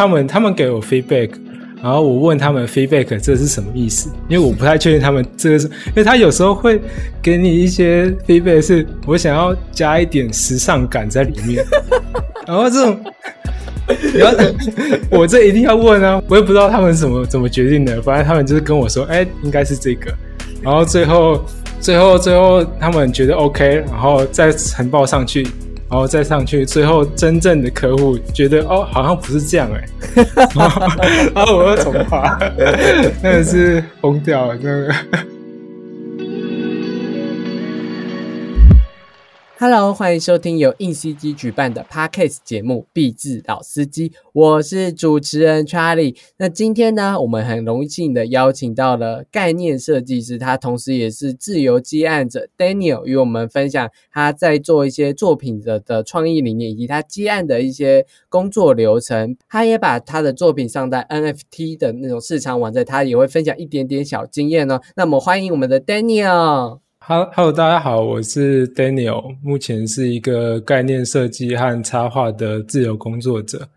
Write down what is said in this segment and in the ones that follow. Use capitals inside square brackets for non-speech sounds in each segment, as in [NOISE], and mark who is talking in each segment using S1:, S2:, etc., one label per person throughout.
S1: 他们他们给我 feedback，然后我问他们 feedback 这是什么意思？因为我不太确定他们这个是，因为他有时候会给你一些 feedback，是我想要加一点时尚感在里面，[LAUGHS] 然后这种。然后我这一定要问啊！我也不知道他们怎么怎么决定的，反正他们就是跟我说，哎，应该是这个。然后最后最后最后他们觉得 OK，然后再呈报上去，然后再上去，最后真正的客户觉得哦，好像不是这样哎。[LAUGHS] 然后我又重发，[LAUGHS] 真的是疯掉了，那个。
S2: Hello，欢迎收听由硬 CG 举办的 Podcast 节目《壁纸老司机》，我是主持人 Charlie。那今天呢，我们很荣幸的邀请到了概念设计师，他同时也是自由接案者 Daniel，与我们分享他在做一些作品的的创意理念，以及他接案的一些工作流程。他也把他的作品上在 NFT 的那种市场网站，他也会分享一点点小经验哦。那么欢迎我们的 Daniel。
S1: Hello，大家好，我是 Daniel，目前是一个概念设计和插画的自由工作者。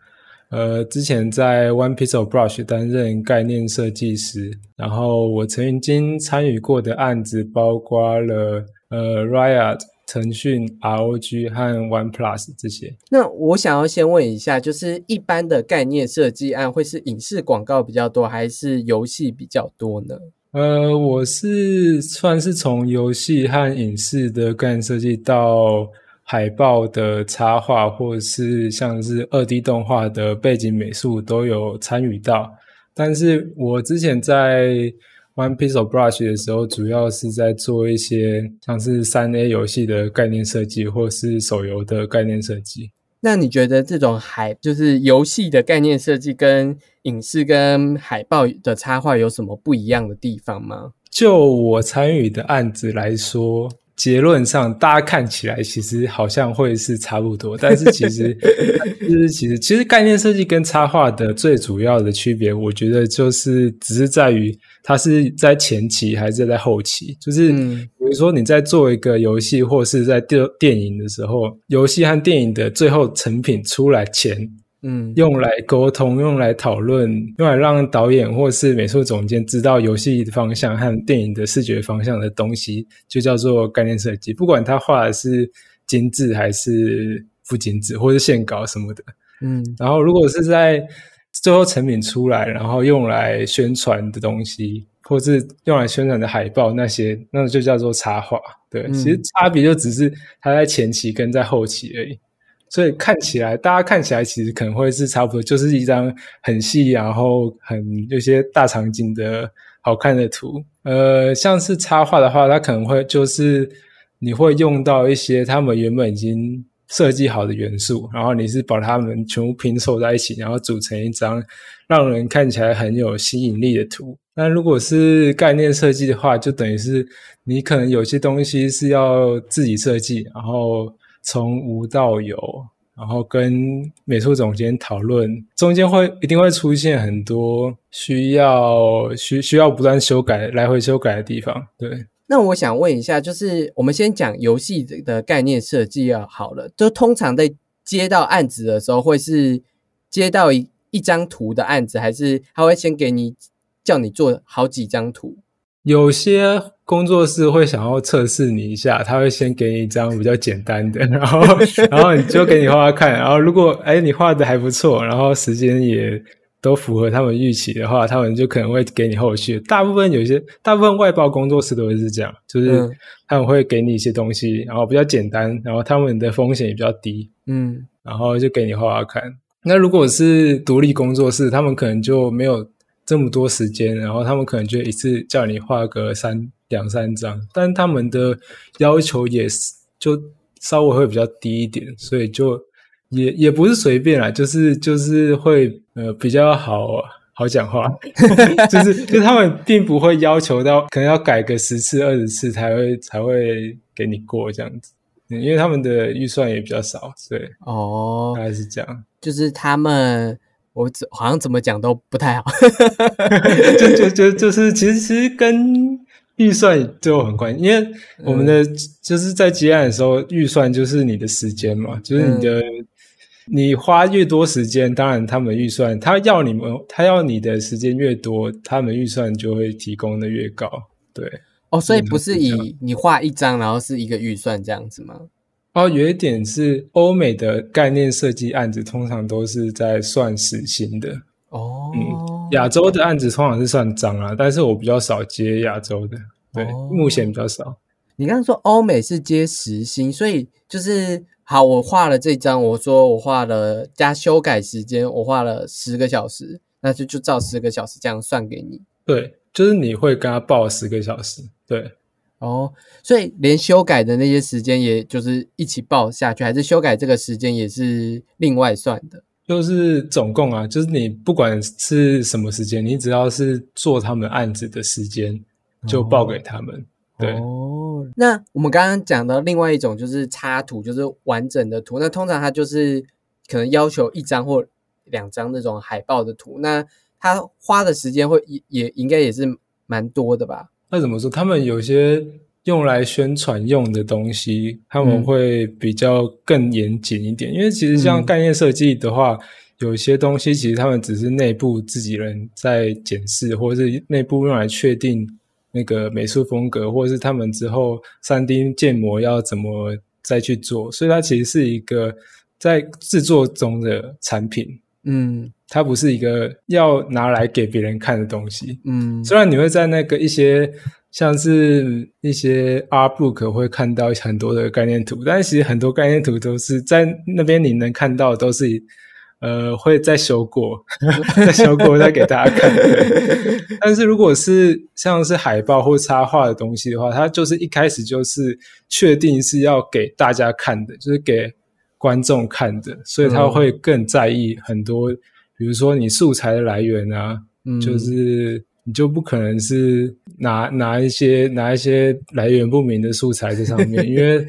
S1: 呃，之前在 One Piece of Brush 担任概念设计师，然后我曾经参与过的案子包括了呃 Riot、腾讯、ROG 和 One Plus 这些。
S2: 那我想要先问一下，就是一般的概念设计案会是影视广告比较多，还是游戏比较多呢？
S1: 呃，我是算是从游戏和影视的概念设计到海报的插画，或者是像是二 D 动画的背景美术都有参与到。但是我之前在 One Piece of Brush 的时候，主要是在做一些像是三 A 游戏的概念设计，或是手游的概念设计。
S2: 那你觉得这种海就是游戏的概念设计跟影视跟海报的插画有什么不一样的地方吗？
S1: 就我参与的案子来说，结论上大家看起来其实好像会是差不多，但是其实 [LAUGHS] 就是其实其实概念设计跟插画的最主要的区别，我觉得就是只是在于。它是在前期还是在后期？就是比如说你在做一个游戏，或是在电电影的时候，游戏和电影的最后成品出来前，嗯，用来沟通、用来讨论、用来让导演或是美术总监知道游戏的方向和电影的视觉方向的东西，就叫做概念设计。不管他画的是精致还是不精致，或是线稿什么的，嗯，然后如果是在最后成品出来，然后用来宣传的东西，或是用来宣传的海报那些，那就叫做插画。对，其实差别就只是它在前期跟在后期而已。所以看起来，大家看起来其实可能会是差不多，就是一张很细，然后很有些大场景的好看的图。呃，像是插画的话，它可能会就是你会用到一些他们原本已经。设计好的元素，然后你是把它们全部拼凑在一起，然后组成一张让人看起来很有吸引力的图。那如果是概念设计的话，就等于是你可能有些东西是要自己设计，然后从无到有，然后跟美术总监讨论，中间会一定会出现很多需要需需要不断修改、来回修改的地方，对。
S2: 那我想问一下，就是我们先讲游戏的概念设计要好了。就通常在接到案子的时候，会是接到一一张图的案子，还是他会先给你叫你做好几张图？
S1: 有些工作室会想要测试你一下，他会先给你一张比较简单的，[LAUGHS] 然后 [LAUGHS] 然后你就给你画画看，然后如果哎你画的还不错，然后时间也。都符合他们预期的话，他们就可能会给你后续。大部分有些，大部分外包工作室都会是这样，就是他们会给你一些东西，然后比较简单，然后他们的风险也比较低，嗯，然后就给你画画看。那如果是独立工作室，他们可能就没有这么多时间，然后他们可能就一次叫你画个三两三张，但他们的要求也是就稍微会比较低一点，所以就。也也不是随便啦，就是就是会呃比较好好讲话，[LAUGHS] 就是就他们并不会要求到可能要改个十次二十次才会才会给你过这样子，因为他们的预算也比较少，所以哦，大概是这样，
S2: 就是他们我好像怎么讲都不太好，[LAUGHS]
S1: 就就就就是其实其实跟预算就很关系，因为我们的就是在接案的时候，预算就是你的时间嘛，就是你的。你花越多时间，当然他们预算，他要你们，他要你的时间越多，他们预算就会提供的越高。对，
S2: 哦，所以不是以你画一张，然后是一个预算这样子吗？
S1: 哦，有一点是欧美的概念设计案子，通常都是在算时薪的。
S2: 哦，
S1: 嗯，亚洲的案子通常是算张啊，但是我比较少接亚洲的，对，目前比较少。
S2: 你刚刚说欧美是接时薪，所以就是好，我画了这张，我说我画了加修改时间，我画了十个小时，那就就照十个小时这样算给你。
S1: 对，就是你会跟他报十个小时，对。
S2: 哦，所以连修改的那些时间，也就是一起报下去，还是修改这个时间也是另外算的？
S1: 就是总共啊，就是你不管是什么时间，你只要是做他们案子的时间，就报给他们。对
S2: 哦，那我们刚刚讲的另外一种就是插图，就是完整的图。那通常它就是可能要求一张或两张那种海报的图，那它花的时间会也也应该也是蛮多的吧？
S1: 那怎么说？他们有些用来宣传用的东西，他们会比较更严谨一点。因为其实像概念设计的话，有些东西其实他们只是内部自己人在检视，或者是内部用来确定那个美术风格，或者是他们之后三 D 建模要怎么再去做。所以它其实是一个在制作中的产品。
S2: 嗯。
S1: 它不是一个要拿来给别人看的东西，
S2: 嗯，
S1: 虽然你会在那个一些像是一些 art book 会看到很多的概念图，但是其实很多概念图都是在那边你能看到都是呃会再修过，[LAUGHS] 再修过再给大家看。[LAUGHS] 但是如果是像是海报或插画的东西的话，它就是一开始就是确定是要给大家看的，就是给观众看的，所以他会更在意很多。比如说你素材的来源啊，就是你就不可能是拿拿一些拿一些来源不明的素材在上面，[LAUGHS] 因为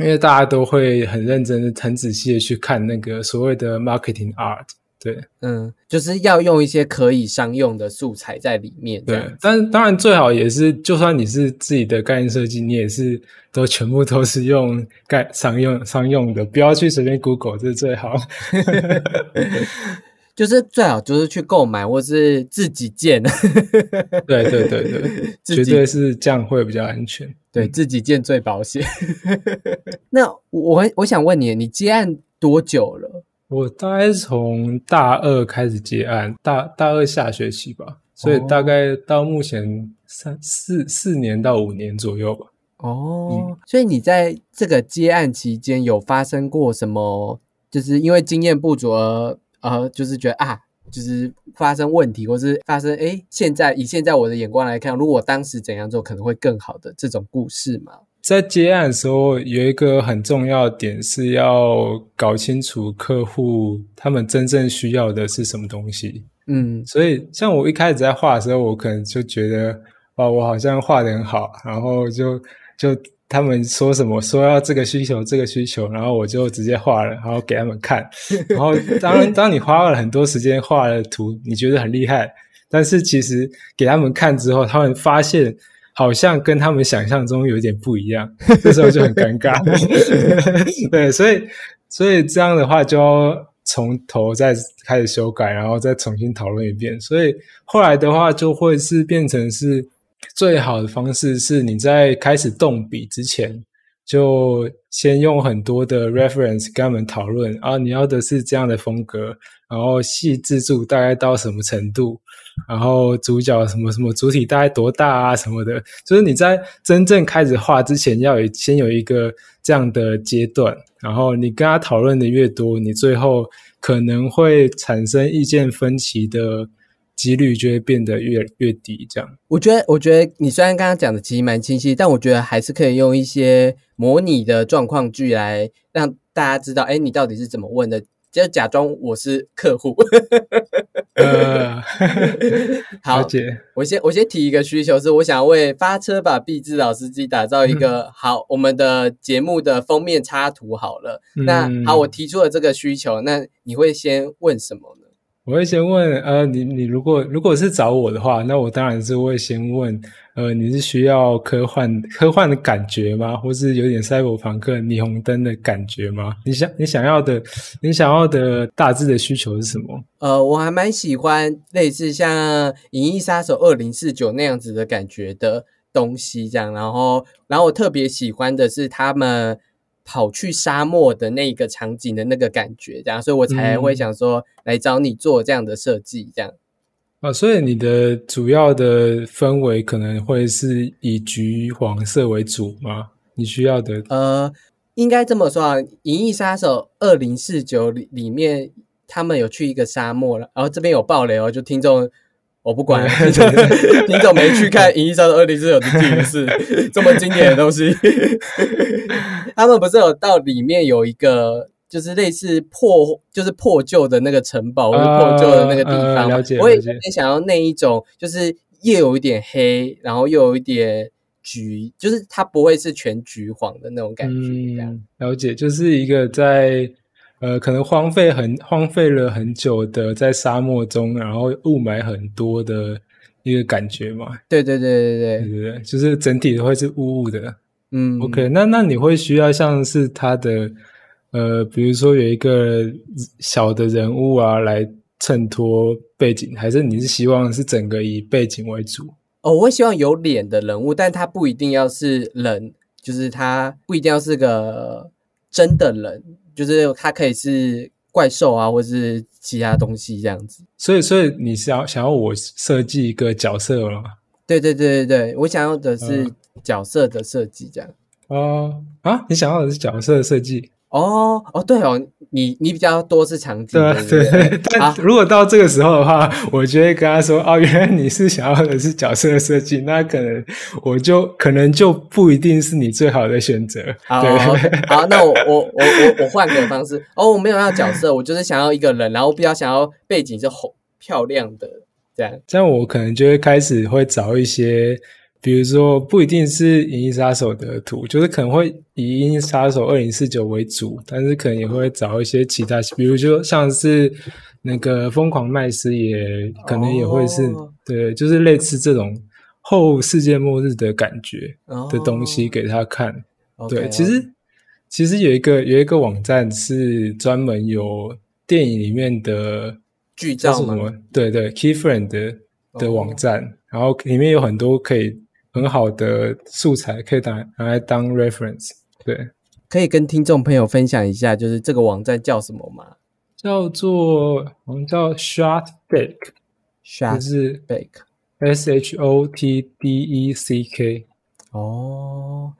S1: 因为大家都会很认真的、很仔细的去看那个所谓的 marketing art，对，
S2: 嗯，就是要用一些可以商用的素材在里面。
S1: 对，但当然最好也是，就算你是自己的概念设计，你也是都全部都是用概商用商用的，不要去随便 Google，这是最好。[LAUGHS]
S2: 就是最好就是去购买或是自己建，
S1: 对对对对，[LAUGHS] 绝对是这样会比较安全。
S2: 对自己建最保险。[LAUGHS] 那我我想问你，你接案多久了？
S1: 我大概从大二开始接案，大大二下学期吧，所以大概到目前三四四年到五年左右吧。
S2: 哦，所以你在这个接案期间有发生过什么？就是因为经验不足而。呃，就是觉得啊，就是发生问题，或是发生哎，现在以现在我的眼光来看，如果当时怎样做可能会更好的这种故事嘛。
S1: 在接案的时候，有一个很重要的点是要搞清楚客户他们真正需要的是什么东西。
S2: 嗯，
S1: 所以像我一开始在画的时候，我可能就觉得，哇，我好像画的很好，然后就就。他们说什么说要这个需求这个需求，然后我就直接画了，然后给他们看。[LAUGHS] 然后当当你花了很多时间画了图，你觉得很厉害，但是其实给他们看之后，他们发现好像跟他们想象中有点不一样，[LAUGHS] 这时候就很尴尬。[LAUGHS] 对，所以所以这样的话就要从头再开始修改，然后再重新讨论一遍。所以后来的话就会是变成是。最好的方式是你在开始动笔之前，就先用很多的 reference 跟他们讨论啊，你要的是这样的风格，然后细致度大概到什么程度，然后主角什么什么主体大概多大啊什么的，就是你在真正开始画之前，要有先有一个这样的阶段，然后你跟他讨论的越多，你最后可能会产生意见分歧的。几率就会变得越越低，这样。
S2: 我觉得，我觉得你虽然刚刚讲的其实蛮清晰，但我觉得还是可以用一些模拟的状况句来让大家知道，哎，你到底是怎么问的，就假装我是客户。
S1: 呃，[LAUGHS]
S2: 好，我先我先提一个需求，是我想为发车吧毕志老司机打造一个好我们的节目的封面插图。好了，那好，我提出了这个需求，那你会先问什么呢？
S1: 我会先问，呃，你你如果如果是找我的话，那我当然是会先问，呃，你是需要科幻科幻的感觉吗？或是有点赛博朋克霓虹灯的感觉吗？你想你想要的你想要的大致的需求是什么？
S2: 呃，我还蛮喜欢类似像《银翼杀手二零四九》那样子的感觉的东西，这样。然后，然后我特别喜欢的是他们。跑去沙漠的那个场景的那个感觉，这样，所以我才会想说来找你做这样的设计，这样。
S1: 啊，所以你的主要的氛围可能会是以橘黄色为主吗？你需要的？
S2: 呃，应该这么说啊，《银翼杀手二零四九》里里面，他们有去一个沙漠了，然后这边有爆雷哦，就听众。我不管，[LAUGHS] 你怎么没去看《银翼杀手二零四九》的电视？这么经典的东西，[LAUGHS] 他们不是有到里面有一个，就是类似破，就是破旧的那个城堡或者破旧的那个地方。
S1: 了解，
S2: 我也有点想要那一种，就是又有一点黑，然后又有一点橘，就是它不会是全橘黄的那种感觉。这样
S1: 了解，就是一个在。呃，可能荒废很荒废了很久的，在沙漠中，然后雾霾很多的一个感觉嘛。
S2: 对对对
S1: 对对对对，就是整体都会是雾雾的。
S2: 嗯
S1: ，OK，那那你会需要像是他的呃，比如说有一个小的人物啊来衬托背景，还是你是希望是整个以背景为主？
S2: 哦，我会希望有脸的人物，但他不一定要是人，就是他不一定要是个真的人。就是它可以是怪兽啊，或是其他东西这样子。
S1: 所以，所以你是要想要我设计一个角色了？
S2: 对对对对对，我想要的是角色的设计这样。
S1: 哦啊，你想要的是角色的设计？
S2: 哦哦，对哦。你你比较多是场景，
S1: 对对。[LAUGHS] 但如果到这个时候的话，我就会跟他说：“哦，原来你是想要的是角色设计，那可能我就可能就不一定是你最好的选择。”
S2: 好，好，那我我我我我换个方式哦，我没有要角色，我就是想要一个人，然后比较想要背景是红漂亮的这样。
S1: 这样我可能就会开始会找一些。比如说，不一定是《银翼杀手》的图，就是可能会以《银翼杀手二零四九》为主，但是可能也会找一些其他，比如说像是那个《疯狂麦斯》，也可能也会是对，就是类似这种后世界末日的感觉的东西给他看。对，其实其实有一个有一个网站是专门有电影里面的
S2: 剧照吗？
S1: 对对，Keyframe 的的网站，然后里面有很多可以。很好的素材可以拿拿来当 reference，对，
S2: 可以跟听众朋友分享一下，就是这个网站叫什么吗？
S1: 叫做我们叫 Shot
S2: Deck，
S1: 就是
S2: Deck，S
S1: H O T D E C K。
S2: 哦，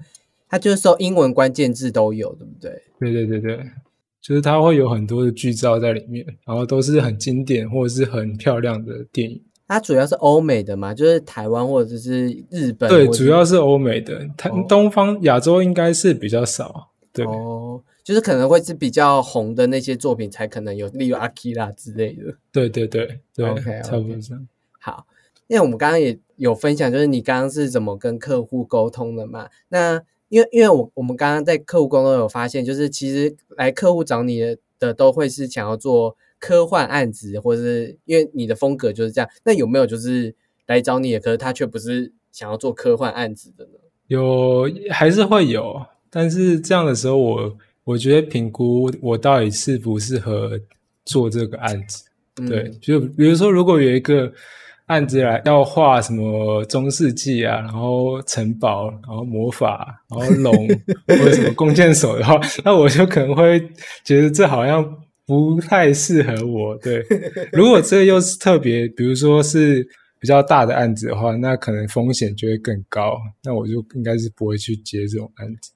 S2: 它就是说英文关键字都有，对不对？
S1: 对对对对，就是它会有很多的剧照在里面，然后都是很经典或者是很漂亮的电影。
S2: 它主要是欧美的嘛，就是台湾或者是日本。
S1: 对，主要是欧美的，它东方亚洲应该是比较少。对，
S2: 哦，就是可能会是比较红的那些作品才可能有，例如阿基拉之类的。
S1: 对对对对
S2: ，OK，
S1: 差不多这样。
S2: 好，因为我们刚刚也有分享，就是你刚刚是怎么跟客户沟通的嘛？那因为因为我我们刚刚在客户沟通有发现，就是其实来客户找你的的都会是想要做。科幻案子，或者是因为你的风格就是这样，那有没有就是来找你的，可是他却不是想要做科幻案子的呢？
S1: 有，还是会有，但是这样的时候，我我觉得评估我到底适不适合做这个案子。对，就比如说，如果有一个案子来要画什么中世纪啊，然后城堡，然后魔法，然后龙 [LAUGHS] 或者什么弓箭手的话，那我就可能会觉得这好像。不太适合我，对。[LAUGHS] 如果这又是特别，比如说是比较大的案子的话，那可能风险就会更高。那我就应该是不会去接这种案子。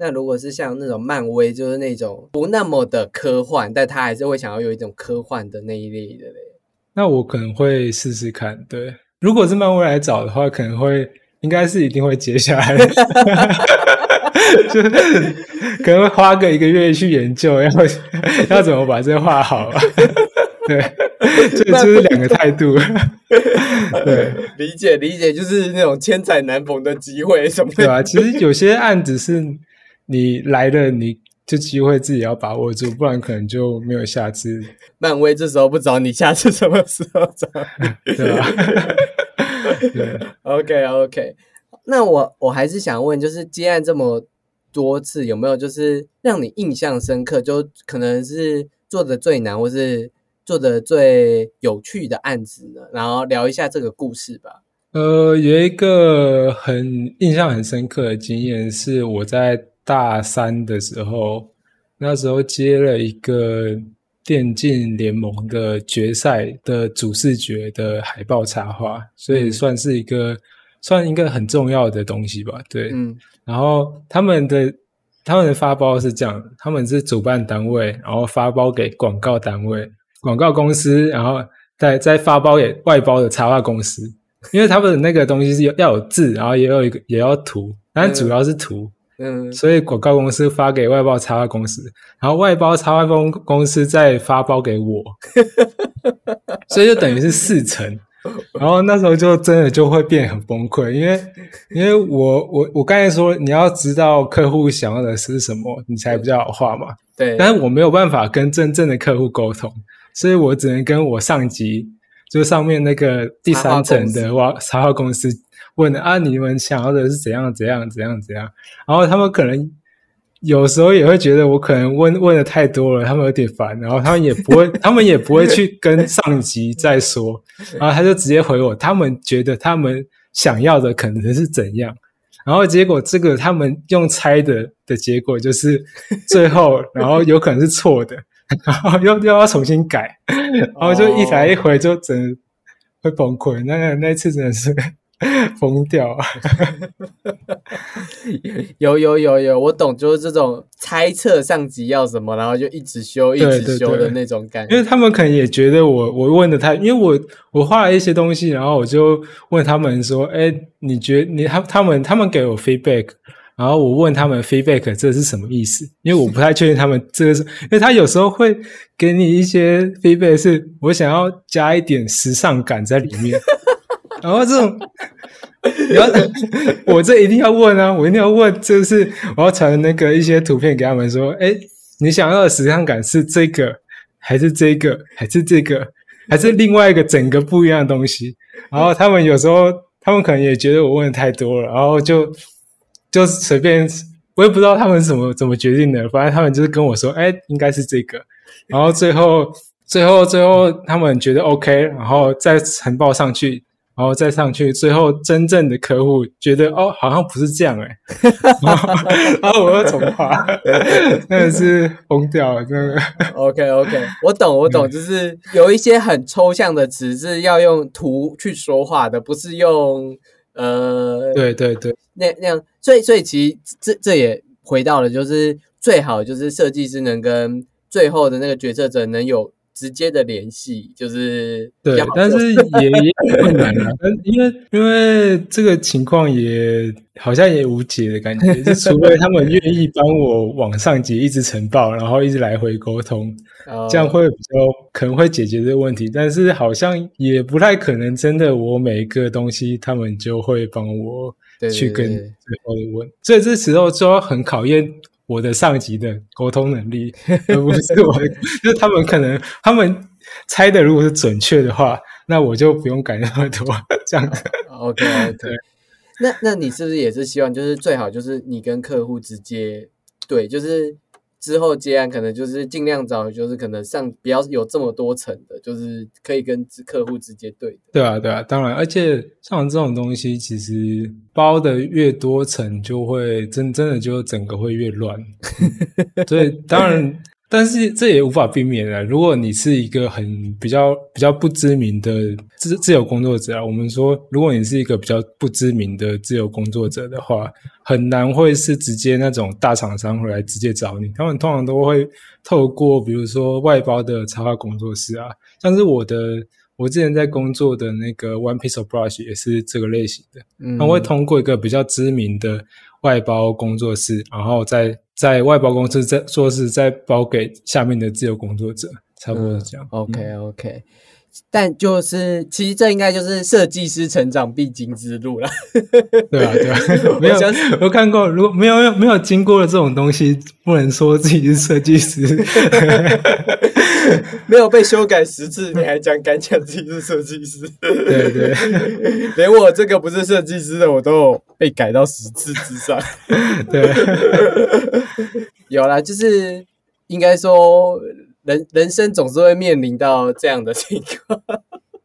S2: 那如果是像那种漫威，就是那种不那么的科幻，但他还是会想要有一种科幻的那一类的嘞。
S1: 那我可能会试试看。对，如果是漫威来找的话，可能会应该是一定会接下来。[LAUGHS] [LAUGHS] 就可能会花个一个月去研究，要 [LAUGHS] 要怎么把这画好。[LAUGHS] 对，这就是两个态度。对，
S2: 理解理解，就是那种千载难逢的机会什么？
S1: 对啊，其实有些案子是你来了，你就机会自己要把握住，不然可能就没有下次。
S2: 漫威这时候不找你，下次什么时候找？
S1: 对吧？对
S2: ，OK OK。那我我还是想问，就是接案这么多次，有没有就是让你印象深刻，就可能是做的最难，或是做的最有趣的案子呢？然后聊一下这个故事吧。
S1: 呃，有一个很印象很深刻的经验，是我在大三的时候，那时候接了一个电竞联盟的决赛的主视觉的海报插画，所以算是一个算一个很重要的东西吧。对，
S2: 嗯
S1: 然后他们的他们的发包是这样，他们是主办单位，然后发包给广告单位、广告公司，然后再再发包给外包的插画公司。因为他们的那个东西是要要有字，然后也有一个也要图，但主要是图，
S2: 嗯
S1: 所以广告公司发给外包插画公司，然后外包插画公公司再发包给我，[LAUGHS] 所以就等于是四层。[LAUGHS] 然后那时候就真的就会变很崩溃，因为 [LAUGHS] 因为我我我刚才说你要知道客户想要的是什么，你才比较好画嘛。
S2: 对，
S1: 但是我没有办法跟真正的客户沟通，所以我只能跟我上级，就上面那个第三层的哇插画公司问啊，你们想要的是怎样怎样怎样怎样，然后他们可能有时候也会觉得我可能问问的太多了，他们有点烦，然后他们也不会，[LAUGHS] 他们也不会去跟上级再说，[LAUGHS] 然后他就直接回我，他们觉得他们想要的可能是怎样。然后结果这个他们用猜的的结果就是 [LAUGHS] 最后，然后有可能是错的，然后又又要重新改，然后就一来一回就整会崩溃。那个那次真的是 [LAUGHS] 疯掉 [LAUGHS] 啊！
S2: 有有有有，我懂，就是这种猜测上级要什么，然后就一直修一直修的那种感觉。
S1: 因为他们可能也觉得我我问的太，因为我我画了一些东西，然后我就问他们说：“哎，你觉你他他们他们给我 feedback，然后我问他们 feedback 这是什么意思？因为我不太确定他们 [LAUGHS] 这个是，因为他有时候会给你一些 feedback，是我想要加一点时尚感在里面，[LAUGHS] 然后这种。”你要我这一定要问啊！我一定要问，就是我要传那个一些图片给他们说，哎，你想要的时尚感是这个，还是这个，还是这个，还是另外一个整个不一样的东西？然后他们有时候，他们可能也觉得我问的太多了，然后就就随便，我也不知道他们怎么怎么决定的，反正他们就是跟我说，哎，应该是这个。然后最后，最后，最后他们觉得 OK，然后再呈报上去。然后再上去，最后真正的客户觉得哦，好像不是这样哎、欸，[LAUGHS] [LAUGHS] 然后我又重画，[LAUGHS] 真的是疯掉了，真的。
S2: OK OK，我懂我懂，就是有一些很抽象的词是要用图去说话的，不是用呃
S1: 对对对，
S2: 那那样，所以所以其实这这也回到了，就是最好就是设计师能跟最后的那个决策者能有直接的联系，就是
S1: 对但是 [LAUGHS] 也也有困难啊，但因为因为这个情况也好像也无解的感觉，就除非他们愿意帮我往上级一直呈报，然后一直来回沟通，[LAUGHS]
S2: 呃
S1: 这样会比较可能会解决这个问题，但是好像也不太可能，真的我每一个东西他们就会帮我去跟最后的问，所以这时候就要很考验我的上级的沟通能力，而不是我的，[LAUGHS] 就是他们可能他们猜的如果是准确的话，那我就不用改那么多，这样子。
S2: OK OK，那那你是不是也是希望就是最好就是你跟客户直接对，就是之后接案可能就是尽量找就是可能上不要有这么多层的，就是可以跟客户直接对的。
S1: 对啊，对啊，当然，而且像这种东西，其实包的越多层，就会真真的就整个会越乱。[LAUGHS] 所以当然，但是这也无法避免啊。如果你是一个很比较比较不知名的自自由工作者啊，我们说，如果你是一个比较不知名的自由工作者的话，很难会是直接那种大厂商会来直接找你，他们通常都会透过比如说外包的插画工作室啊，像是我的。我之前在工作的那个 One Piece of Brush 也是这个类型的，
S2: 嗯
S1: 我会通过一个比较知名的外包工作室，然后在在外包公司再说是再包给下面的自由工作者，差不多是这样。
S2: OK OK，但就是其实这应该就是设计师成长必经之路了。
S1: 对啊，对啊，[LAUGHS] 没有
S2: 我
S1: 看过，如果没有没有经过了这种东西，不能说自己是设计师。[LAUGHS]
S2: 没有被修改十次，你还讲敢讲自己是设计师？
S1: 对对 [LAUGHS]
S2: 连我这个不是设计师的，我都有被改到十次之上。
S1: 对，
S2: 有啦，就是应该说人人生总是会面临到这样的情况。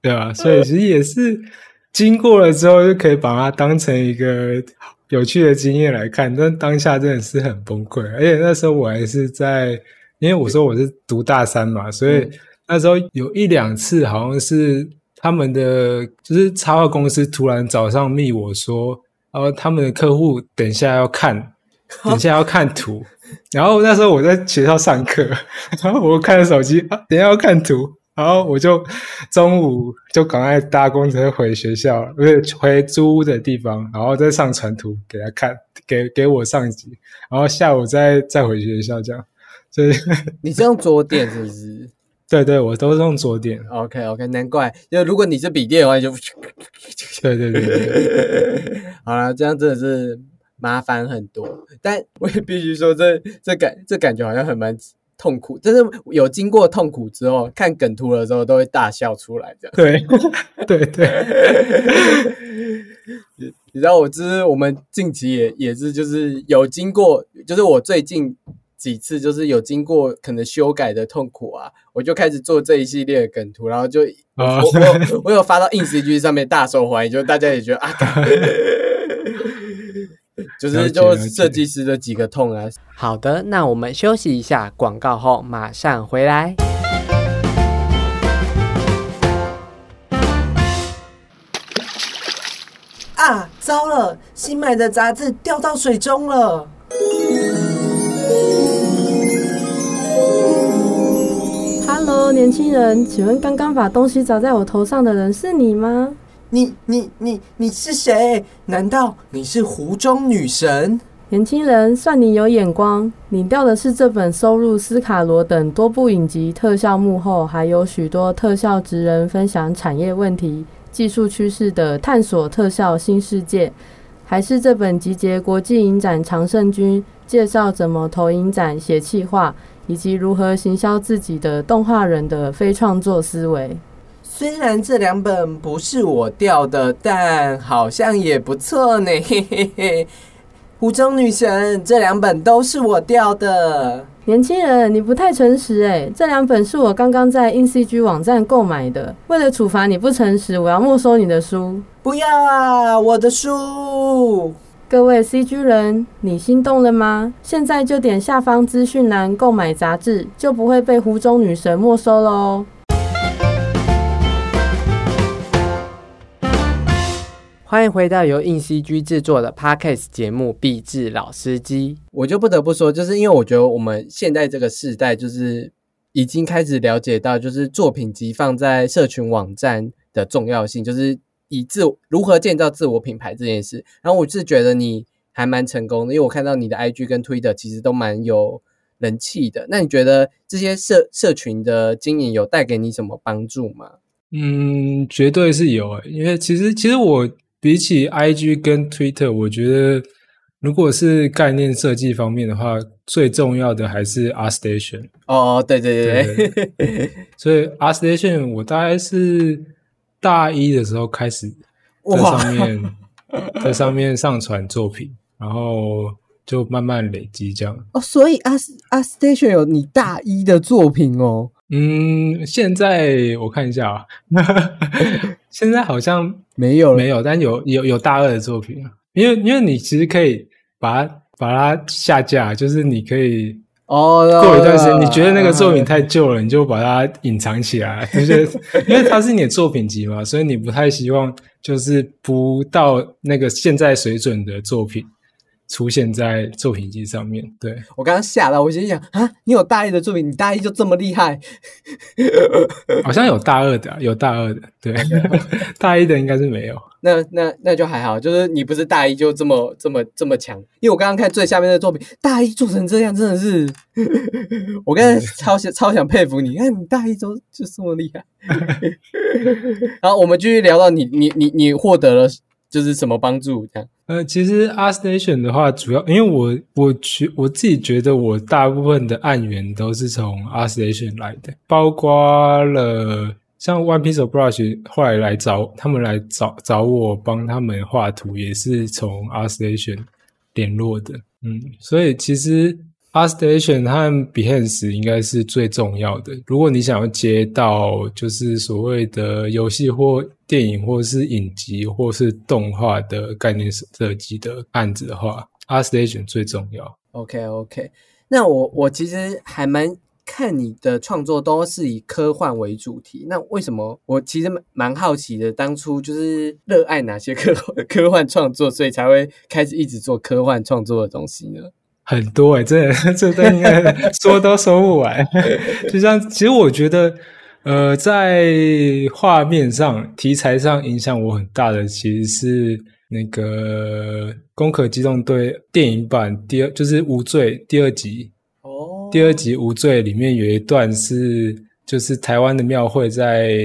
S1: 对啊，[LAUGHS] 所以其实也是经过了之后，就可以把它当成一个有趣的经验来看。但当下真的是很崩溃，而且那时候我还是在，因为我说我是读大三嘛，所以那时候有一两次好像是他们的就是插画公司突然早上密我说，呃，他们的客户等一下要看，[LAUGHS] 等一下要看图。[LAUGHS] 然后那时候我在学校上课，[LAUGHS] 然后我看着手机啊，等一下要看图，然后我就中午就赶快搭公车回学校，不是回租屋的地方，然后再上传图给他看，给给我上级，然后下午再再回学校这样。所以，[LAUGHS]
S2: 你是用桌垫是不是
S1: 对对，我都是用左点。
S2: ？OK OK，难怪，因为如果你是笔电的话，你就
S1: 对对对对，
S2: 好了，这样真的是麻烦很多。但 [LAUGHS] 我也必须说这，这感这感觉好像很蛮痛苦，但是有经过痛苦之后，看梗图的时候都会大笑出来。这样，
S1: 对对 [LAUGHS] 对，[LAUGHS]
S2: 你知道我就是我们近期也也是就是有经过，就是我最近。几次就是有经过可能修改的痛苦啊，我就开始做这一系列的梗图，然后就我
S1: 啊
S2: 我有我有发到 ins g 上面大受欢迎，就大家也觉得啊，干 [LAUGHS] 就是就
S1: 了解
S2: 设计师的几个痛啊。好的，那我们休息一下，广告后马上回来。
S3: 啊，糟了！新买的杂志掉到水中了。
S4: Hello，年轻人，请问刚刚把东西砸在我头上的人是你吗？
S3: 你你你你是谁？难道你是湖中女神？
S4: 年轻人，算你有眼光，你掉的是这本收入斯卡罗等多部影集特效幕后，还有许多特效职人分享产业问题、技术趋势的探索特效新世界，还是这本集结国际影展常胜军，介绍怎么投影展、写企划，以及如何行销自己的动画人的非创作思维？
S3: 虽然这两本不是我掉的，但好像也不错呢。嘿嘿嘿，湖中女神这两本都是我掉的。
S4: 年轻人，你不太诚实诶，这两本是我刚刚在 InCG 网站购买的。为了处罚你不诚实，我要没收你的书。
S3: 不要啊，我的书！
S4: 各位 CG 人，你心动了吗？现在就点下方资讯栏购买杂志，就不会被湖中女神没收喽。
S2: 欢迎回到由硬 CG 制作的 Podcast 节目《壁纸老司机》。我就不得不说，就是因为我觉得我们现在这个时代，就是已经开始了解到，就是作品集放在社群网站的重要性，就是以自如何建造自我品牌这件事。然后我是觉得你还蛮成功的，因为我看到你的 IG 跟 Twitter 其实都蛮有人气的。那你觉得这些社社群的经营有带给你什么帮助吗？
S1: 嗯，绝对是有诶，因为其实其实我比起 IG 跟 Twitter，我觉得如果是概念设计方面的话，最重要的还是 ArtStation。
S2: 哦，对对对对，
S1: 所以 ArtStation 我大概是大一的时候开始在上面在上面上传作品，然后就慢慢累积这样。
S2: 哦，所以 s a Station 有你大一的作品哦。
S1: 嗯，现在我看一下啊，[LAUGHS] 现在好像
S2: 没有
S1: 没有，但有有有大二的作品啊，因为因为你其实可以把它把它下架，就是你可以
S2: 哦，
S1: 过一段时间，你觉得那个作品太旧了，你就把它隐藏起来，[LAUGHS] 就是因为它是你的作品集嘛，所以你不太希望就是不到那个现在水准的作品出现在作品集上面。对，
S2: 我刚刚吓到，我心想啊，你有大一的作品，你大一就这么厉害？[LAUGHS]
S1: 好像有大二的啊、有大二的，对，[LAUGHS] 大一的应该是没有。
S2: 那那那就还好，就是你不是大一就这么这么这么强，因为我刚刚看最下面的作品，大一做成这样，真的是，[LAUGHS] 我刚才超想超想佩服你，看你大一就就这么厉害。然后我们继续聊到你你你你获得了就是什么帮助这样？
S1: 呃，其实 ArtStation 的话，主要因为我我觉我自己觉得我大部分的案源都是从 ArtStation 来的，包括了像 One Piece of Brush 后来来找他们来找找我帮他们画图，也是从 ArtStation 联络的。嗯，所以其实 ArtStation 和 Behance 应该是最重要的。如果你想要接到就是所谓的游戏或电影，或是影集，或是动画的概念设计的案子的话，ArtStation 最重要。
S2: OK OK，那我我其实还蛮看你的创作都是以科幻为主题，那为什么我其实蛮好奇的，当初就是热爱哪些科 [LAUGHS] 科幻创作，所以才会开始一直做科幻创作的东西呢？
S1: 很多哎、真的，这 [LAUGHS] 都应该 [LAUGHS] 说都说不完。就像，其实我觉得，呃，在画面上、题材上影响我很大的，其实是那个《攻壳机动队》电影版第二，就是《无罪》第二集。
S2: 哦
S1: 第二集《无罪》里面有一段是，就是台湾的庙会在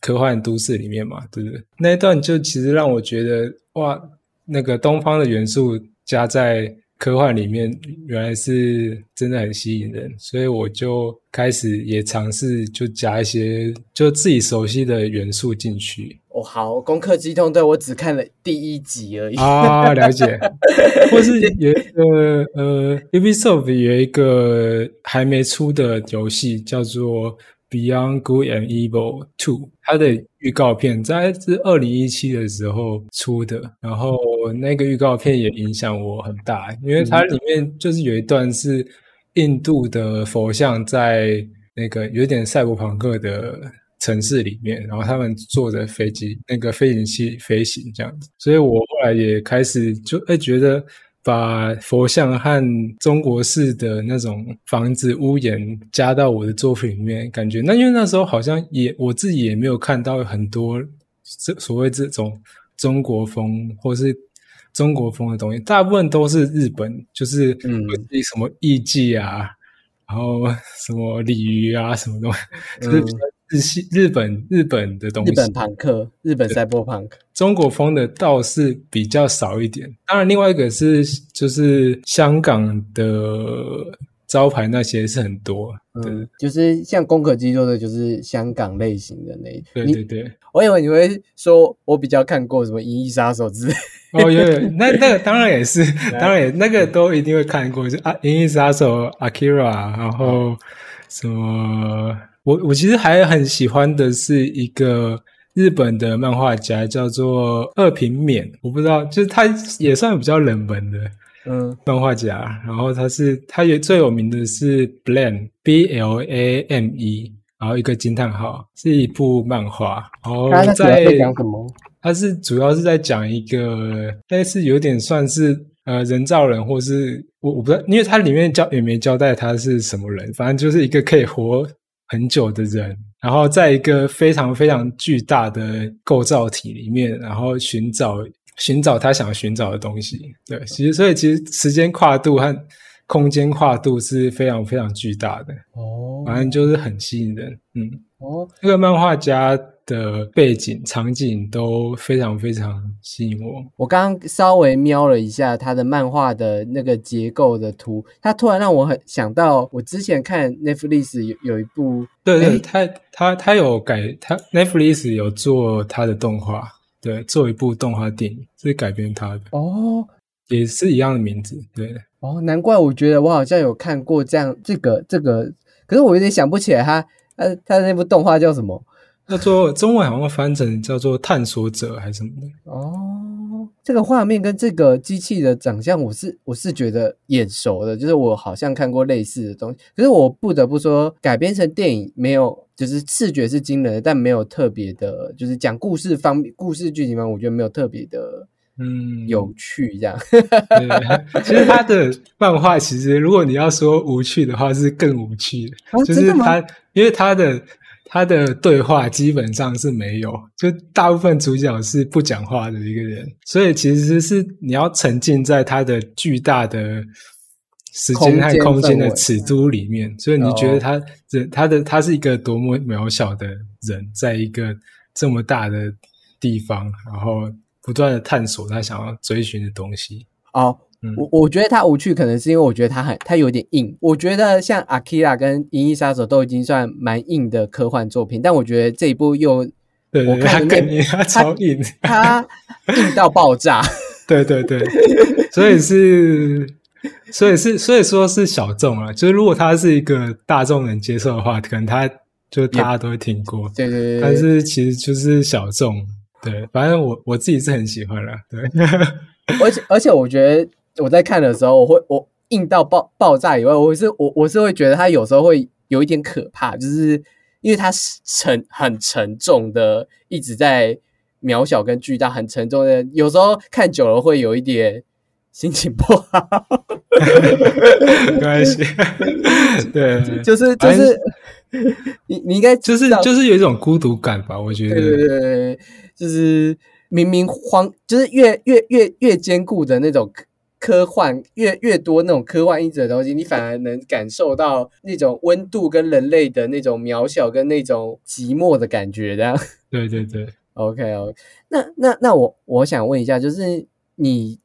S1: 科幻都市里面嘛，对不对？那一段就其实让我觉得，哇，那个东方的元素加在科幻里面，原来是真的很吸引人，所以我就开始也尝试就加一些就自己熟悉的元素进去。
S2: 哦，好，《攻克机动队》我只看了第一集而已。
S1: 啊，了解。[LAUGHS] 或是有一个呃，Ubisoft 有一个还没出的游戏叫做《Beyond Good and Evil Two》，它的预告片在是二零一七的时候出的，然后那个预告片也影响我很大，因为它里面就是有一段是印度的佛像在那个有点赛博朋克的城市里面，然后他们坐着飞机，那个飞行器飞行这样子，所以我后来也开始就哎觉得把佛像和中国式的那种房子屋檐加到我的作品里面，感觉那因为那时候好像也我自己也没有看到很多这所谓这种中国风或是。中国风的东西，大部分都是日本，就是
S2: 嗯
S1: 会什么艺伎啊，然后什么鲤鱼啊，什么东西，就是比较日系、日本、日本的东西。
S2: 日本朋克，日本赛博朋克。
S1: 中国风的倒是比较少一点。当然，另外一个是就是香港的招牌那些是很多。对
S2: 嗯，就是像《攻壳机做的》，就是香港类型的那一。你
S1: 对对对。
S2: 我以为你会说，我比较看过什么《银翼杀手》之类。
S1: 哦，有有，那那个 [LAUGHS] 当然也是，当然也那个都一定会看过，就啊，《银翼杀手》Akira，然后什么，我我其实还很喜欢的是一个日本的漫画家，叫做二平勉，我不知道，就是他也算比较冷门的
S2: 嗯。
S1: 漫画家，然后他是他也最有名的是 Blame B L A M E，然后一个惊叹号，是一部漫画，然后
S2: 他
S1: 在
S2: 在讲什么？
S1: 他是主要是在讲一个但是有点算是呃人造人，或是我我不知道，因为它里面交也没交代他是什么人，反正就是一个可以活很久的人，然后在一个非常非常巨大的构造体里面，然后寻找寻找他想寻找的东西。对，其实所以其实时间跨度和空间跨度是非常非常巨大的，
S2: 哦
S1: 反正就是很吸引人。嗯，
S2: 哦，
S1: 这个漫画家的背景场景都非常非常吸引我。
S2: 我刚刚稍微瞄了一下他的漫画的那个结构的图，他突然让我很想到，我之前看 Netflix 有有一部，
S1: 对对，他他他有改，他 Netflix 有做他的动画，对，做一部动画电影是改编他的，
S2: 哦
S1: 也是一样的名字，对。
S2: 哦，难怪我觉得我好像有看过这样这个这个，可是我有点想不起来他他他的那部动画叫什么
S1: 叫做中文好像翻成叫做探索者还是什么的，
S2: 哦。这个画面跟这个机器的长相，我是我是觉得眼熟的，就是我好像看过类似的东西。可是我不得不说，改编成电影没有，就是视觉是惊人的，但没有特别的，就是讲故事方面、故事剧情方面，我觉得没有特别的
S1: 嗯，
S2: 有趣。这样，
S1: 对，其实他的漫画其实如果你要说无趣的话，是更无趣就是他，因为他的他的对话基本上是没有，就大部分主角是不讲话的一个人，所以其实是你要沉浸在他的巨大的时间和空间的尺度里面，所以你觉得他这他的他是一个多么渺小的人，在一个这么大的地方，然后不断的探索他想要追寻的东西。
S2: 哦，我我觉得它无趣，可能是因为我觉得它很它有点硬。我觉得像《阿基拉》跟《银翼杀手》都已经算蛮硬的科幻作品，但我觉得这一部又
S1: 对
S2: 我看
S1: 更硬，他超硬，
S2: 它硬到爆炸。[LAUGHS]
S1: 对对对，所以是。所以是，所以说是小众啊。就是如果它是一个大众能接受的话，可能它就大家都会听过。
S2: 对对对。
S1: 但是其实就是小众。对，反正我我自己是很喜欢了。对。
S2: 而且而且，我觉得我在看的时候，我会我硬到爆爆炸以外，我是我我是会觉得他有时候会有一点可怕，就是因为他是沉很沉重的，一直在渺小跟巨大，很沉重的，有时候看久了会有一点。心情不好，
S1: 没关系。[LAUGHS] 对，
S2: 就是就是，你你应该
S1: 就是就是有一种孤独感吧？我觉得，
S2: 对对对，就是明明荒，就是越越越越坚固的那种科幻，越越多那种科幻因子的东西，你反而能感受到那种温度跟人类的那种渺小跟那种寂寞的感觉。这样，[LAUGHS]
S1: 对对对
S2: ，OK OK。那那那我我想问一下，就是你。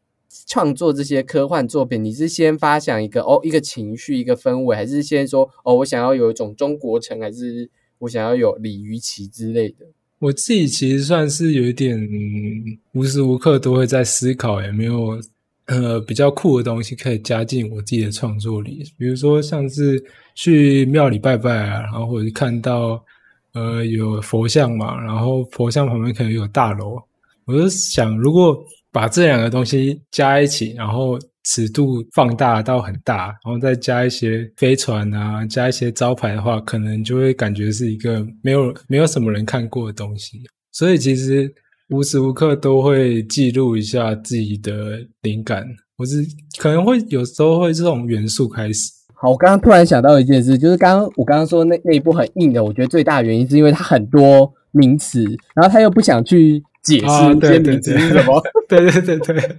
S2: 创作这些科幻作品，你是先发想一个哦一个情绪一个氛围，还是先说哦我想要有一种中国城，还是我想要有鲤鱼旗之类的？
S1: 我自己其实算是有一点无时无刻都会在思考，也没有呃比较酷的东西可以加进我自己的创作里。比如说像是去庙里拜拜啊，然后或者看到呃有佛像嘛，然后佛像旁边可能有大楼，我就想如果。把这两个东西加一起，然后尺度放大到很大，然后再加一些飞船啊，加一些招牌的话，可能就会感觉是一个没有没有什么人看过的东西。所以其实无时无刻都会记录一下自己的灵感，我是可能会有时候会这种元素开始。
S2: 好，我刚刚突然想到一件事，就是刚刚我刚刚说那那一部很硬的，我觉得最大的原因是因为它很多名词，然后他又不想去。解释
S1: 这些
S2: 名词是什么？[LAUGHS]
S1: 对对对对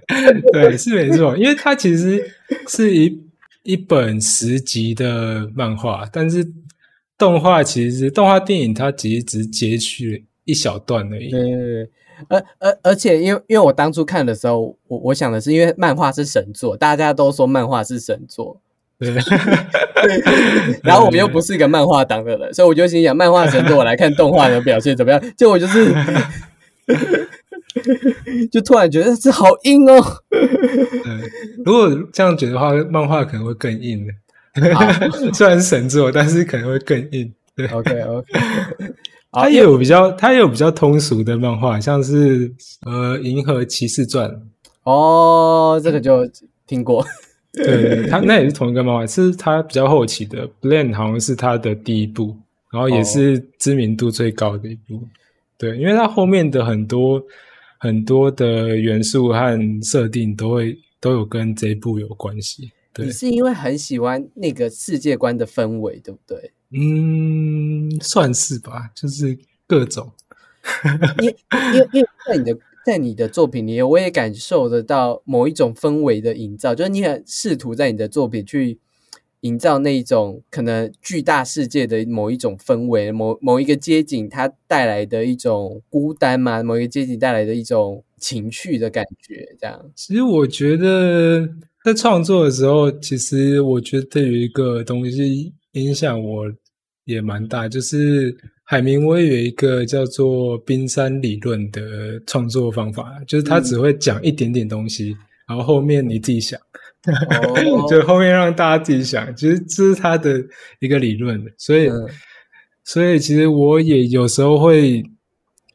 S1: 对，是没错，因为它其实是一一本十集的漫画，但是动画其实动画电影它其实只截取一小段而已。
S2: 对对对，而而而且，因为因为我当初看的时候，我我想的是，因为漫画是神作，大家都说漫画是神作，[LAUGHS]
S1: 对。
S2: 然后我们又不是一个漫画党的人，所以我就心想，漫画神作，我来看动画的表现怎么样？就我就是。[LAUGHS] 就突然觉得这好硬哦。
S1: 如果这样觉得话，漫画可能会更硬的。[LAUGHS] 虽然是神作，但是可能会更硬。对
S2: ，OK OK。
S1: 它也有比较，它也有比较通俗的漫画，像是呃《银河骑士传》。
S2: 哦，这个就听过。
S1: 对，它那也是同一个漫画，是它比较后期的。Blend 好像是它的第一部，然后也是知名度最高的一部。对，因为它后面的很多很多的元素和设定都会都有跟这一部有关系。
S2: 对你是因为很喜欢那个世界观的氛围，对不对？
S1: 嗯，算是吧，就是各种。
S2: 因因因为在你的在你的作品里，我也感受得到某一种氛围的营造，就是你很试图在你的作品去。营造那一种可能巨大世界的某一种氛围，某某一个街景它带来的一种孤单嘛，某一个街景带来的一种情绪的感觉，这样。
S1: 其实我觉得在创作的时候，其实我觉得有一个东西影响我也蛮大，就是海明威有一个叫做冰山理论的创作方法，就是他只会讲一点点东西，然后后面你自己想。[LAUGHS] 就后面让大家自己想，其实这是他的一个理论所以，所以其实我也有时候会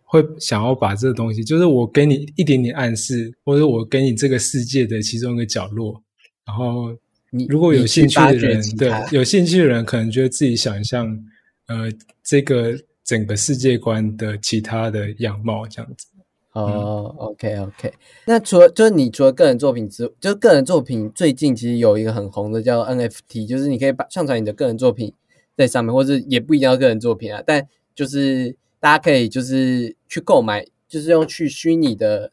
S1: 会想要把这个东西，就是我给你一点点暗示，或者我给你这个世界的其中一个角落，然后你如果有兴趣的人，对有兴趣的人，可能就会自己想象，呃，这个整个世界观的其他的样貌这样子。
S2: 哦，OK OK，那除了就是你除了个人作品之，就是个人作品最近其实有一个很红的叫 NFT，就是你可以把上传你的个人作品在上面，或者也不一定要个人作品啊，但就是大家可以就是去购买，就是用去虚拟的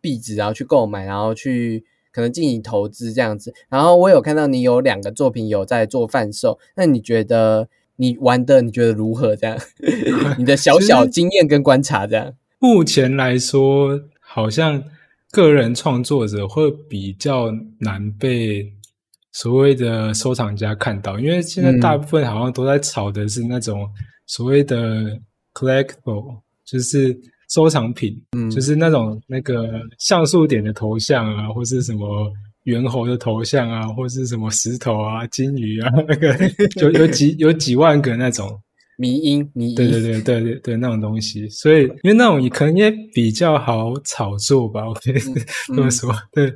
S2: 币值，然后去购买，然后去可能进行投资这样子。然后我有看到你有两个作品有在做贩售，那你觉得你玩的你觉得如何？这样，[LAUGHS] 你的小小经验跟观察这样。
S1: 目前来说，好像个人创作者会比较难被所谓的收藏家看到，因为现在大部分好像都在炒的是那种所谓的 collectible，就是收藏品，
S2: 嗯
S1: 就是那种那个像素点的头像啊，或是什么猿猴的头像啊，或是什么石头啊、金鱼啊，[LAUGHS] 那个有有几有几万个那种。
S2: 迷音迷音，
S1: 对对对对对对，那种东西，所以因为那种也可能也比较好炒作吧，[LAUGHS] 我可以这么说。对，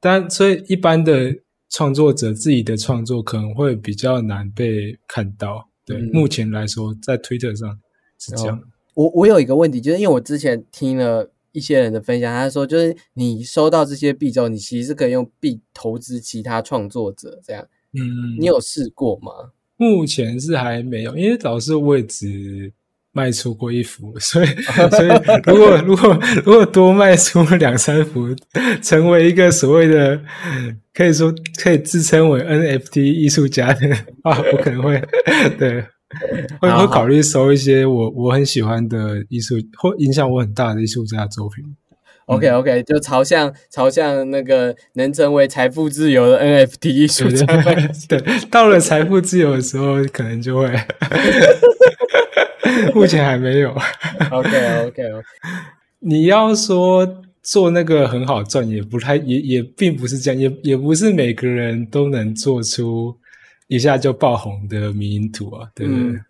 S1: 但所以一般的创作者自己的创作可能会比较难被看到。对，
S2: 嗯
S1: 目前来说，在 Twitter 上是这样。
S2: 我我有一个问题，就是因为我之前听了一些人的分享，他说就是你收到这些币之后，你其实是可以用币投资其他创作者，这样
S1: 嗯，
S2: 你有试过吗？
S1: 目前是还没有，因为老师我也只卖出过一幅，所以所以如果如果如果多卖出两三幅，成为一个所谓的可以说可以自称为 NFT 艺术家的啊，我可能会对 [LAUGHS] 会会考虑收一些我我很喜欢的艺术或影响我很大的艺术家的作品。
S2: OK OK，就朝向朝向那个能成为财富自由的 NFT 艺术家
S1: 对，到了财富自由的时候，可能就会，[LAUGHS] 目前还没有。
S2: OK OK OK，
S1: 你要说做那个很好赚，也不太也也并不是这样，也也不是每个人都能做出一下就爆红的迷因图啊，对不对？
S2: 嗯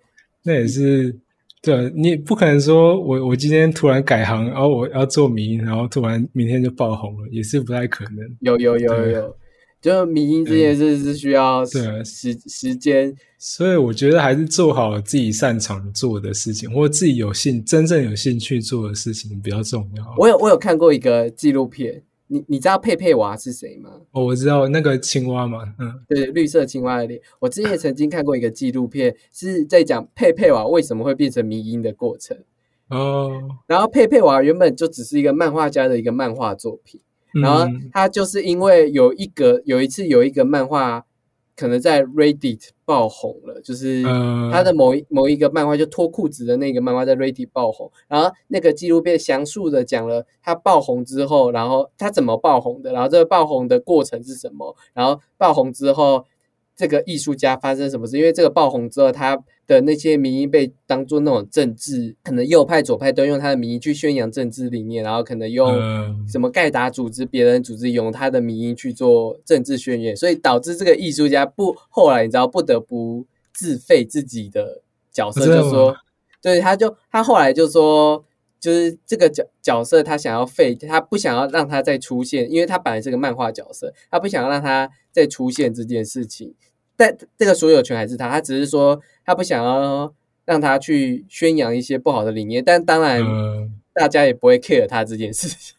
S1: 那也是对啊，你不可能说我我今天突然改行，然后我要做迷因，然后突然明天就爆红了，也是不太可能。
S2: 有有有有有，就迷音这件事是需要
S1: 对啊
S2: 时时间，
S1: 所以我觉得还是做好自己擅长做的事情，或自己有兴真正有兴趣做的事情比较重要。
S2: 我有我有看过一个纪录片，你你知道佩佩娃是谁吗？
S1: 哦，我知道那个青蛙嘛，嗯，
S2: 对，绿色青蛙的脸。我之前曾经看过一个纪录片，是在讲佩佩娃为什么会变成迷音的过程。
S1: 哦，
S2: 然后佩佩娃原本就只是一个漫画家的一个漫画作品，然后
S1: 嗯
S2: 他就是因为有一个有一次有一个漫画可能在 Reddit 爆红了，就是
S1: 呃
S2: 他的某一某一个漫画就脱裤子的那个漫画在 Reddit 爆红，然后那个纪录片详述的讲了他爆红之后，然后他怎么爆红的，然后这个爆红的过程是什么，然后爆红之后这个艺术家发生什么事？因为这个爆红之后，他的那些名义被当做那种政治，可能右派、左派都用他的名义去宣扬政治理念，然后可能用
S1: 嗯
S2: 什么盖达组织、别人组织用他的名义去做政治宣言，所以导致这个艺术家不后来你知道不得不自废自己的角色，就说
S1: 吗
S2: 对，他就他后来就说。就是这个角角色，他想要废，他不想要让他再出现，因为他本来是个漫画角色，他不想要让他再出现这件事情。但这个所有权还是他，他只是说他不想要让他去宣扬一些不好的理念，但当然
S1: 呃
S2: 大家也不会 care 他这件事情。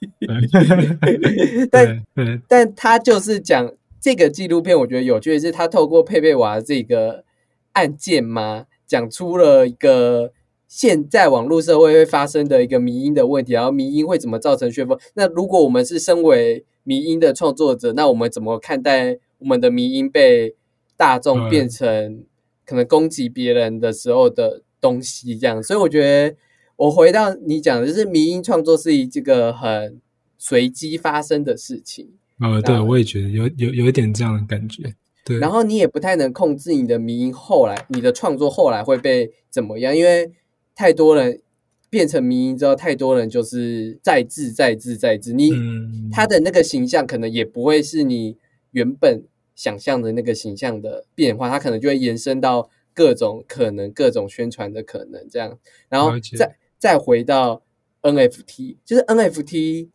S2: [LAUGHS] 但但他就是讲这个纪录片，我觉得有趣的是，他透过佩佩娃这个案件嘛，讲出了一个现在网络社会会发生的一个迷因的问题，然后迷因会怎么造成旋风？那如果我们是身为迷因的创作者，那我们怎么看待我们的迷因被大众
S1: 嗯
S2: 变成可能攻击别人的时候的东西？这样，所以我觉得我回到你讲的，就是迷因创作是一这个很随机发生的事情。
S1: 呃，对我也觉得有有有一点这样的感觉，对，
S2: 然后你也不太能控制你的迷音后来你的创作后来会被怎么样，因为太多人变成迷音之后，太多人就是再制再制再制，你、
S1: 嗯，
S2: 他的那个形象可能也不会是你原本想象的那个形象的变化，它可能就会延伸到各种可能、各种宣传的可能这样，然后再再回到 NFT，就是 NFT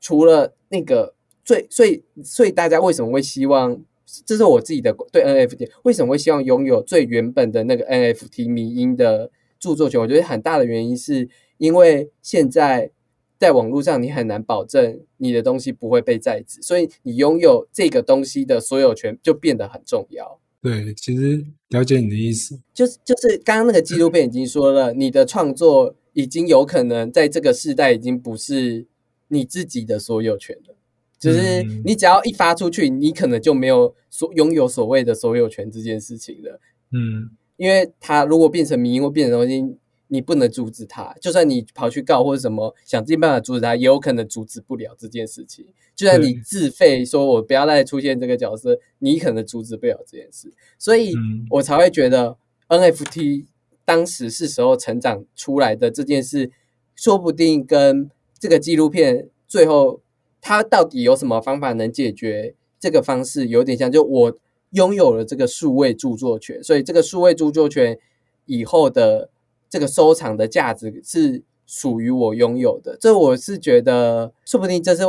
S2: 除了那个最，所以所以大家为什么会希望？这是我自己的对 NFT 为什么会希望拥有最原本的那个 NFT 迷音的著作权？我觉得很大的原因是因为现在在网络上你很难保证你的东西不会被再制，所以你拥有这个东西的所有权就变得很重要。
S1: 对，其实了解你的意思，
S2: 就是就是刚刚那个纪录片已经说了，你的创作已经有可能在这个时代已经不是你自己的所有权了。就是
S1: 嗯
S2: 你只要一发出去，你可能就没有所拥有所谓的所有权这件事情了。
S1: 嗯，
S2: 因为它如果变成迷因或变成东西，你不能阻止它。就算你跑去告或者什么，想尽办法阻止它，也有可能阻止不了这件事情。就算你自费说我不要再出现这个角色，你可能阻止不了这件事。所以
S1: 嗯
S2: 我才会觉得 NFT 当时是时候成长出来的这件事，说不定跟这个纪录片最后它到底有什么方法能解决这个方式有点像，就我拥有了这个数位著作权，所以这个数位著作权以后的这个收藏的价值是属于我拥有的。这我是觉得，说不定这是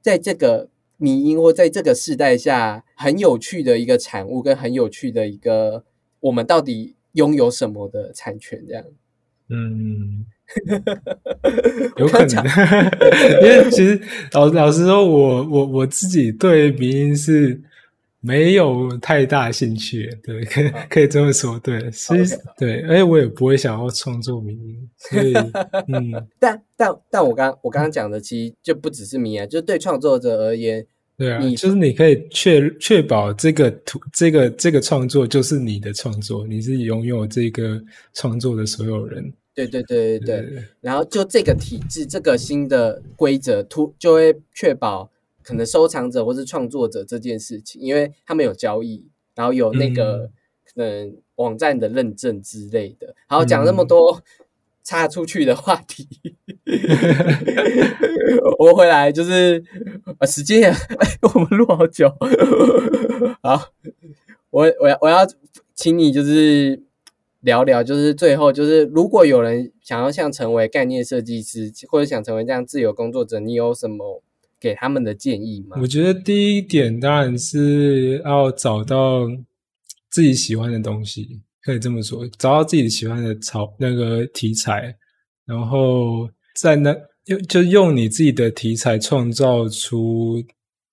S2: 在这个迷因或在这个时代下很有趣的一个产物，跟很有趣的一个我们到底拥有什么的产权这样。
S1: 嗯，有可能，[LAUGHS] 因为其实老老实说，我我我自己对民音是没有太大兴趣的，对，可以可以这么说，对，其实
S2: OK
S1: 对，而且我也不会想要创作民音，所以 [LAUGHS] 嗯，
S2: 但但但我刚我刚刚讲的，其实就不只是迷啊，就是对创作者而言，
S1: 对啊，
S2: 你
S1: 就是你可以确确保这个图这个这个创作就是你的创作，你是拥有这个创作的所有人，
S2: 对对对。对对。
S1: 对。
S2: 然后就这个体制，这个新的规则，突就会确保可能收藏者或是创作者这件事情，因为他们有交易，然后有那个、
S1: 嗯。
S2: 可能网站的认证之类的。然后讲那么多插出去的话题，我回来就是啊时间也，哎，我们录好久，好，我我要我要请你就是聊聊，就是最后就是如果有人想要像成为概念设计师，或者想成为这样自由工作者，你有什么给他们的建议吗
S1: 我？觉得第一点当然是要找到自己喜欢的东西，可以这么说，找到自己喜欢的潮那个题材，然后在那用就用你自己的题材创造出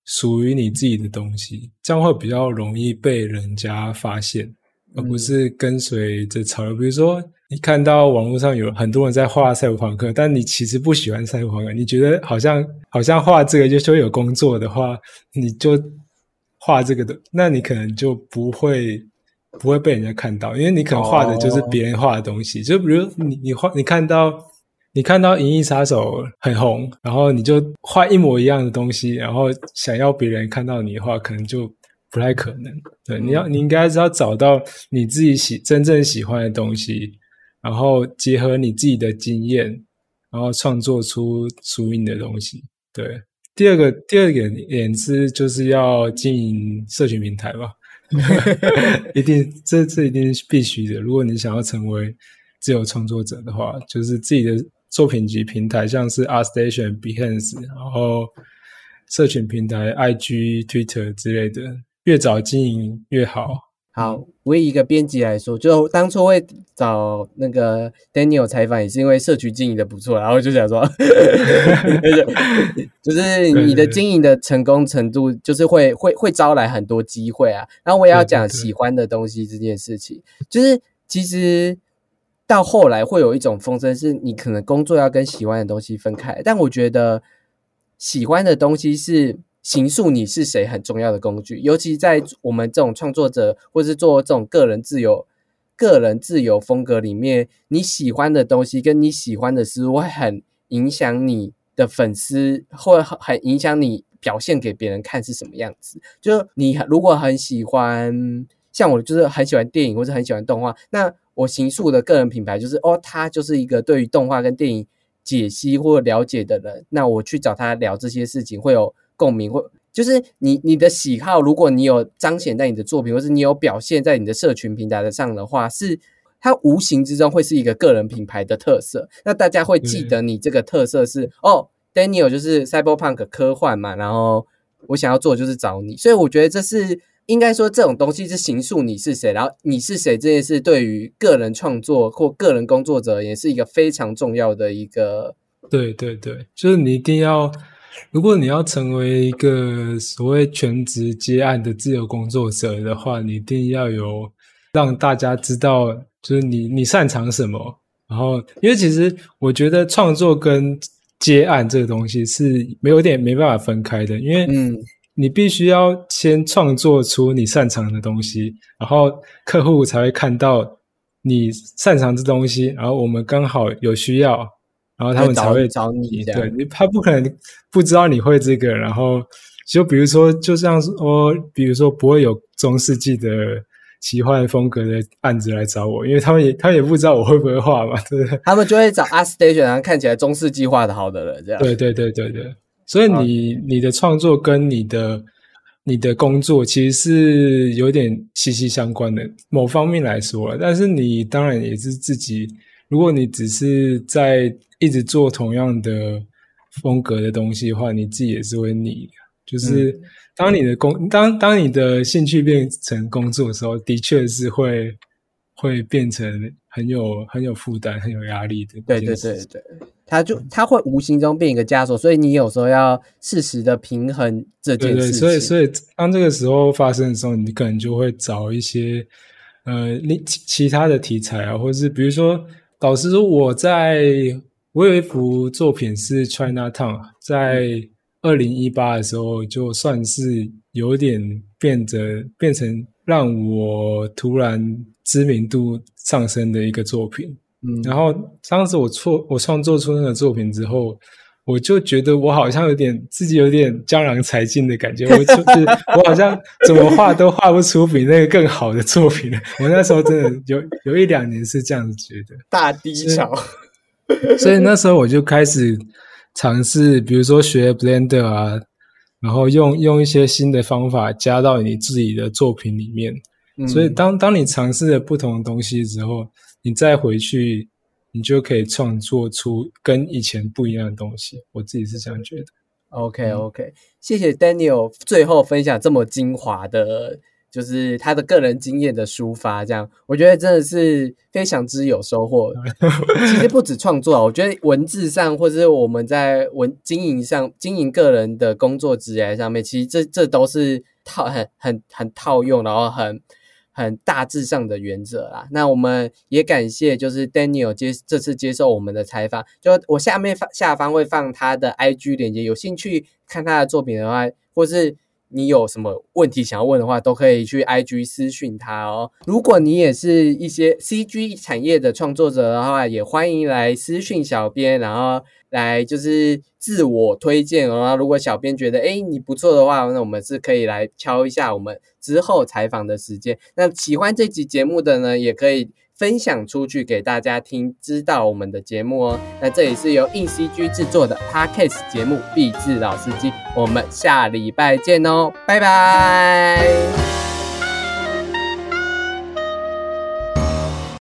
S1: 属于你自己的东西，这样会比较容易被人家发现，而不是跟随着潮流。比如说，你看到网络上有很多人在画赛博朋克，但你其实不喜欢赛博朋克，你觉得好像好像画这个就就有工作的话，你就画这个的，那你可能就不会不会被人家看到，因为你可能画的就是别人画的东西。就比如你你画你看到你看到《银翼杀手》很红，然后你就画一模一样的东西，然后想要别人看到你的话，可能就不太可能。对，你要你应该是要找到你自己喜真正喜欢的东西，然后结合你自己的经验，然后创作出属于你的东西。对，第二个第二个点是就是要经营社群平台吧，[LAUGHS] 一定这这一定是必须的。如果你想要成为自由创作者的话，就是自己的作品集平台，像是 r Station、Behance，然后社群平台 IG、Twitter 之类的，越早经营越好。
S2: 好，我以一个编辑来说，就当初会找那个 Daniel 采访，也是因为社区经营的不错，然后就想说，[LAUGHS] 就是你的经营的成功程度，就是会会会招来很多机会啊。然后我也要讲喜欢的东西这件事情，就是其实到后来会有一种风声，是你可能工作要跟喜欢的东西分开，但我觉得喜欢的东西是形塑你是谁很重要的工具，尤其在我们这种创作者或是做这种个人自由、个人自由风格里面，你喜欢的东西跟你喜欢的事物会很影响你的粉丝，或很影响你表现给别人看是什么样子。就你如果很喜欢，像我就是很喜欢电影或者很喜欢动画，那我形塑的个人品牌就是哦，他就是一个对于动画跟电影解析或了解的人，那我去找他聊这些事情会有共鸣，或就是你你的喜好，如果你有彰显在你的作品，或是你有表现在你的社群平台的上的话，是它无形之中会是一个个人品牌的特色。那大家会记得你这个特色是、哦，Daniel 就是 Cyberpunk 科幻嘛，然后我想要做的就是找你，所以我觉得这是应该说这种东西是形塑你是谁，然后你是谁这件事对于个人创作或个人工作者也是一个非常重要的一个
S1: 对对对，就是你一定要如果你要成为一个所谓全职接案的自由工作者的话，你一定要有让大家知道，就是你你擅长什么。然后，因为其实我觉得创作跟接案这个东西是没有点没办法分开的，因为
S2: 嗯
S1: 你必须要先创作出你擅长的东西，然后客户才会看到你擅长这东西，然后我们刚好有需要，然后他们才会
S2: 找你
S1: 对你，他不可能不知道你会这个，然后就比如说，就像说，比如说不会有中世纪的奇幻风格的案子来找我，因为他们也他们也不知道我会不会画嘛，[LAUGHS] 对不对？
S2: 他们就会找 Art Station，然后看起来中世纪画的好的人这样。
S1: 对对对对对，所以你你的创作跟你的你的工作其实是有点息息相关的，某方面来说，但是你当然也是自己，如果你只是在一直做同样的风格的东西的话，你自己也是会腻的。就是当你的工当当你的兴趣变成工作的时候，的确是会会变成很有很有负担、很有压力的一
S2: 对对。对对，他就他会无形中变一个枷锁，所以你有时候要适时的平衡这件事情。
S1: 所以所以当这个时候发生的时候，你可能就会找一些呃，另其其他的题材啊，或者是比如说，老师说，我在我有一幅作品是 China Town，在二零一八的时候，就算是有点变得变成让我突然知名度上升的一个作品。
S2: 嗯，
S1: 然后当时我创我创作出那个作品之后，我就觉得我好像有点自己有点江郎才尽的感觉，我就是 [LAUGHS] 我好像怎么画都画不出比那个更好的作品了。我那时候真的有有一两年是这样子觉得，
S2: 大低潮。[LAUGHS]
S1: 所以那时候我就开始尝试，比如说学 Blender 啊，然后用用一些新的方法加到你自己的作品里面。
S2: 嗯
S1: 所以当当你尝试了不同的东西之后，你再回去，你就可以创作出跟以前不一样的东西。我自己是这样觉得。
S2: OK OK，谢谢 Daniel 最后分享这么精华的，就是他的个人经验的抒发，这样我觉得真的是非常之有收获。其实不止创作，我觉得文字上或者是我们在文经营上经营个人的工作职业上面，其实这这都是套很很很套用，然后很。很大致上的原则啦，那我们也感谢就是 Daniel 接这次接受我们的采访，就我下面下方会放他的 IG 链接，有兴趣看他的作品的话，或是你有什么问题想要问的话，都可以去 IG 私讯他哦。如果你也是一些 CG 产业的创作者的话，也欢迎来私讯小编，然后来就是自我推荐哦。如果小编觉得哎你不错的话，那我们是可以来敲一下我们之后采访的时间。那喜欢这集节目的呢，也可以。分享出去给大家听，知道我们的节目哦。那这里是由硬 CG 制作的 Podcast 节目《壁纸老司机》，我们下礼拜见哦，拜拜。